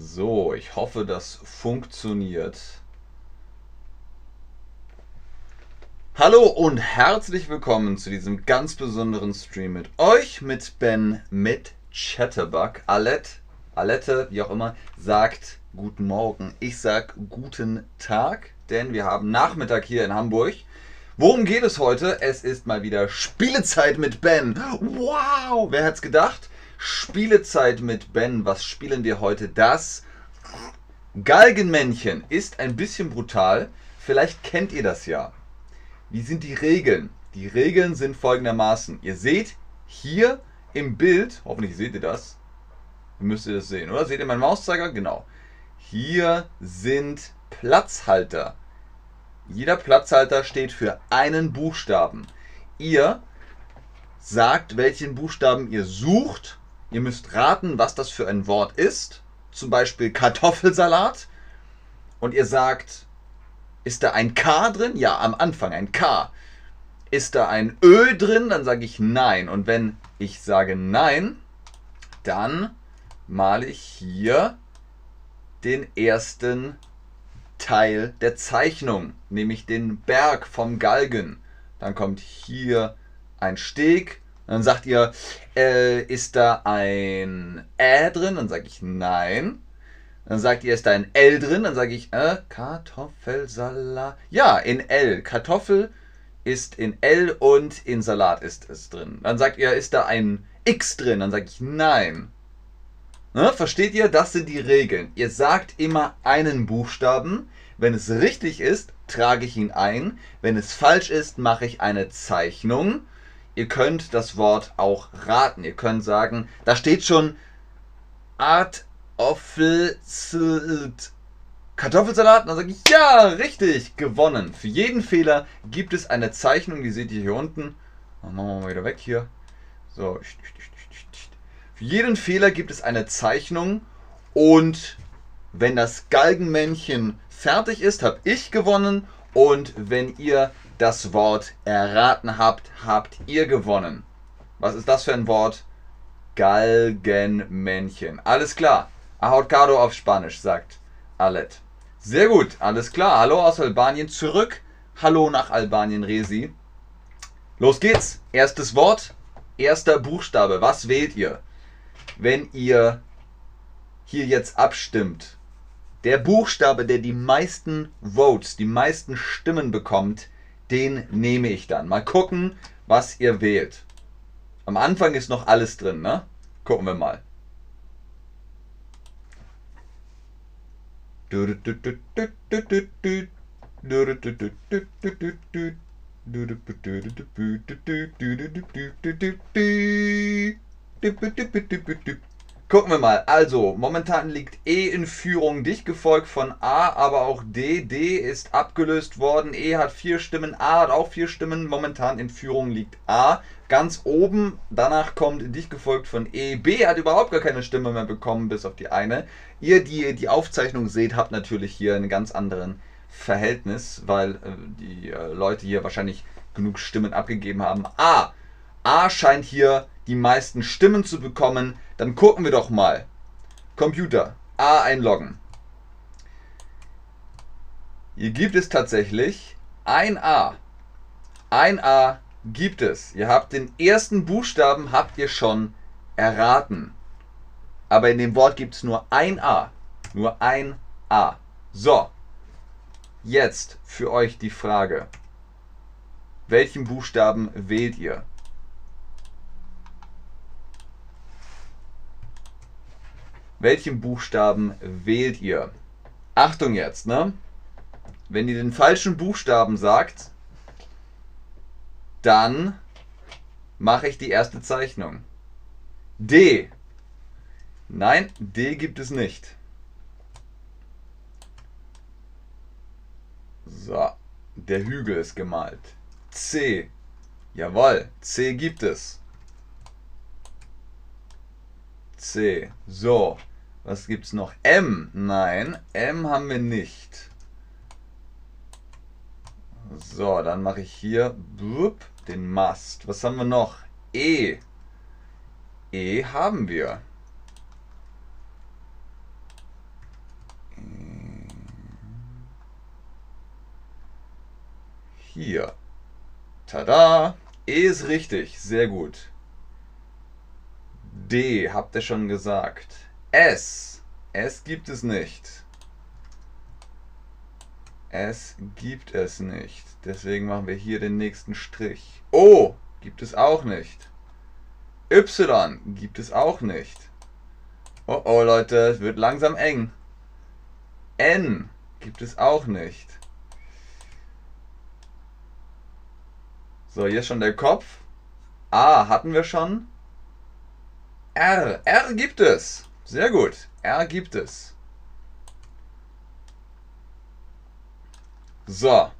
So, ich hoffe, das funktioniert. Hallo und herzlich willkommen zu diesem ganz besonderen Stream mit euch, mit Ben, mit Chatterbug. Alette, Alette, wie auch immer, sagt guten Morgen. Ich sag guten Tag, denn wir haben Nachmittag hier in Hamburg. Worum geht es heute? Es ist mal wieder Spielezeit mit Ben. Wow, wer hat's gedacht? Spielezeit mit Ben. Was spielen wir heute? Das Galgenmännchen ist ein bisschen brutal. Vielleicht kennt ihr das ja. Wie sind die Regeln? Die Regeln sind folgendermaßen. Ihr seht hier im Bild, hoffentlich seht ihr das. Müsst ihr das sehen, oder? Seht ihr meinen Mauszeiger? Genau. Hier sind Platzhalter. Jeder Platzhalter steht für einen Buchstaben. Ihr sagt, welchen Buchstaben ihr sucht. Ihr müsst raten, was das für ein Wort ist. Zum Beispiel Kartoffelsalat. Und ihr sagt, ist da ein K drin? Ja, am Anfang ein K. Ist da ein Ö drin? Dann sage ich nein. Und wenn ich sage nein, dann male ich hier den ersten Teil der Zeichnung, nämlich den Berg vom Galgen. Dann kommt hier ein Steg. Dann sagt ihr, äh, ist da ein Ä drin? Dann sage ich nein. Dann sagt ihr, ist da ein L drin? Dann sage ich, äh, Kartoffelsalat. Ja, in L. Kartoffel ist in L und in Salat ist es drin. Dann sagt ihr, ist da ein X drin? Dann sage ich, nein. Ne, versteht ihr? Das sind die Regeln. Ihr sagt immer einen Buchstaben. Wenn es richtig ist, trage ich ihn ein. Wenn es falsch ist, mache ich eine Zeichnung. Ihr könnt das Wort auch raten. Ihr könnt sagen, da steht schon Art Kartoffelsalat. Dann sage ich, ja, richtig, gewonnen. Für jeden Fehler gibt es eine Zeichnung, die seht ihr hier unten. Machen wir mal wieder weg hier. So, für jeden Fehler gibt es eine Zeichnung und wenn das Galgenmännchen fertig ist, habe ich gewonnen und wenn ihr das Wort erraten habt, habt ihr gewonnen. Was ist das für ein Wort? Galgenmännchen. Alles klar. Ahorcado auf Spanisch, sagt Alet. Sehr gut, alles klar. Hallo aus Albanien zurück. Hallo nach Albanien, Resi. Los geht's. Erstes Wort, erster Buchstabe. Was wählt ihr? wenn ihr hier jetzt abstimmt, der Buchstabe, der die meisten Votes, die meisten Stimmen bekommt, den nehme ich dann. Mal gucken, was ihr wählt. Am Anfang ist noch alles drin, ne? Gucken wir mal. Gucken wir mal. Also, momentan liegt E in Führung, dicht gefolgt von A, aber auch D. D ist abgelöst worden. E hat vier Stimmen, A hat auch vier Stimmen. Momentan in Führung liegt A. Ganz oben, danach kommt dicht gefolgt von E. B hat überhaupt gar keine Stimme mehr bekommen, bis auf die eine. Ihr, die die Aufzeichnung seht, habt natürlich hier einen ganz anderen Verhältnis, weil äh, die äh, Leute hier wahrscheinlich genug Stimmen abgegeben haben. A. A scheint hier die meisten Stimmen zu bekommen, dann gucken wir doch mal. Computer, A einloggen. Hier gibt es tatsächlich ein A. Ein A gibt es. Ihr habt den ersten Buchstaben, habt ihr schon erraten. Aber in dem Wort gibt es nur ein A. Nur ein A. So. Jetzt für euch die Frage. Welchen Buchstaben wählt ihr? Welchen Buchstaben wählt ihr? Achtung jetzt, ne? Wenn ihr den falschen Buchstaben sagt, dann mache ich die erste Zeichnung. D. Nein, D gibt es nicht. So, der Hügel ist gemalt. C. Jawohl, C gibt es. C. So, was gibt es noch? M. Nein, M haben wir nicht. So, dann mache ich hier blub, den Mast. Was haben wir noch? E. E haben wir. Hier. Tada! E ist richtig. Sehr gut. D habt ihr schon gesagt. S. S gibt es nicht. S gibt es nicht. Deswegen machen wir hier den nächsten Strich. O gibt es auch nicht. Y gibt es auch nicht. Oh oh Leute, es wird langsam eng. N gibt es auch nicht. So, hier ist schon der Kopf. A hatten wir schon. R. R gibt es. Sehr gut. R gibt es. So.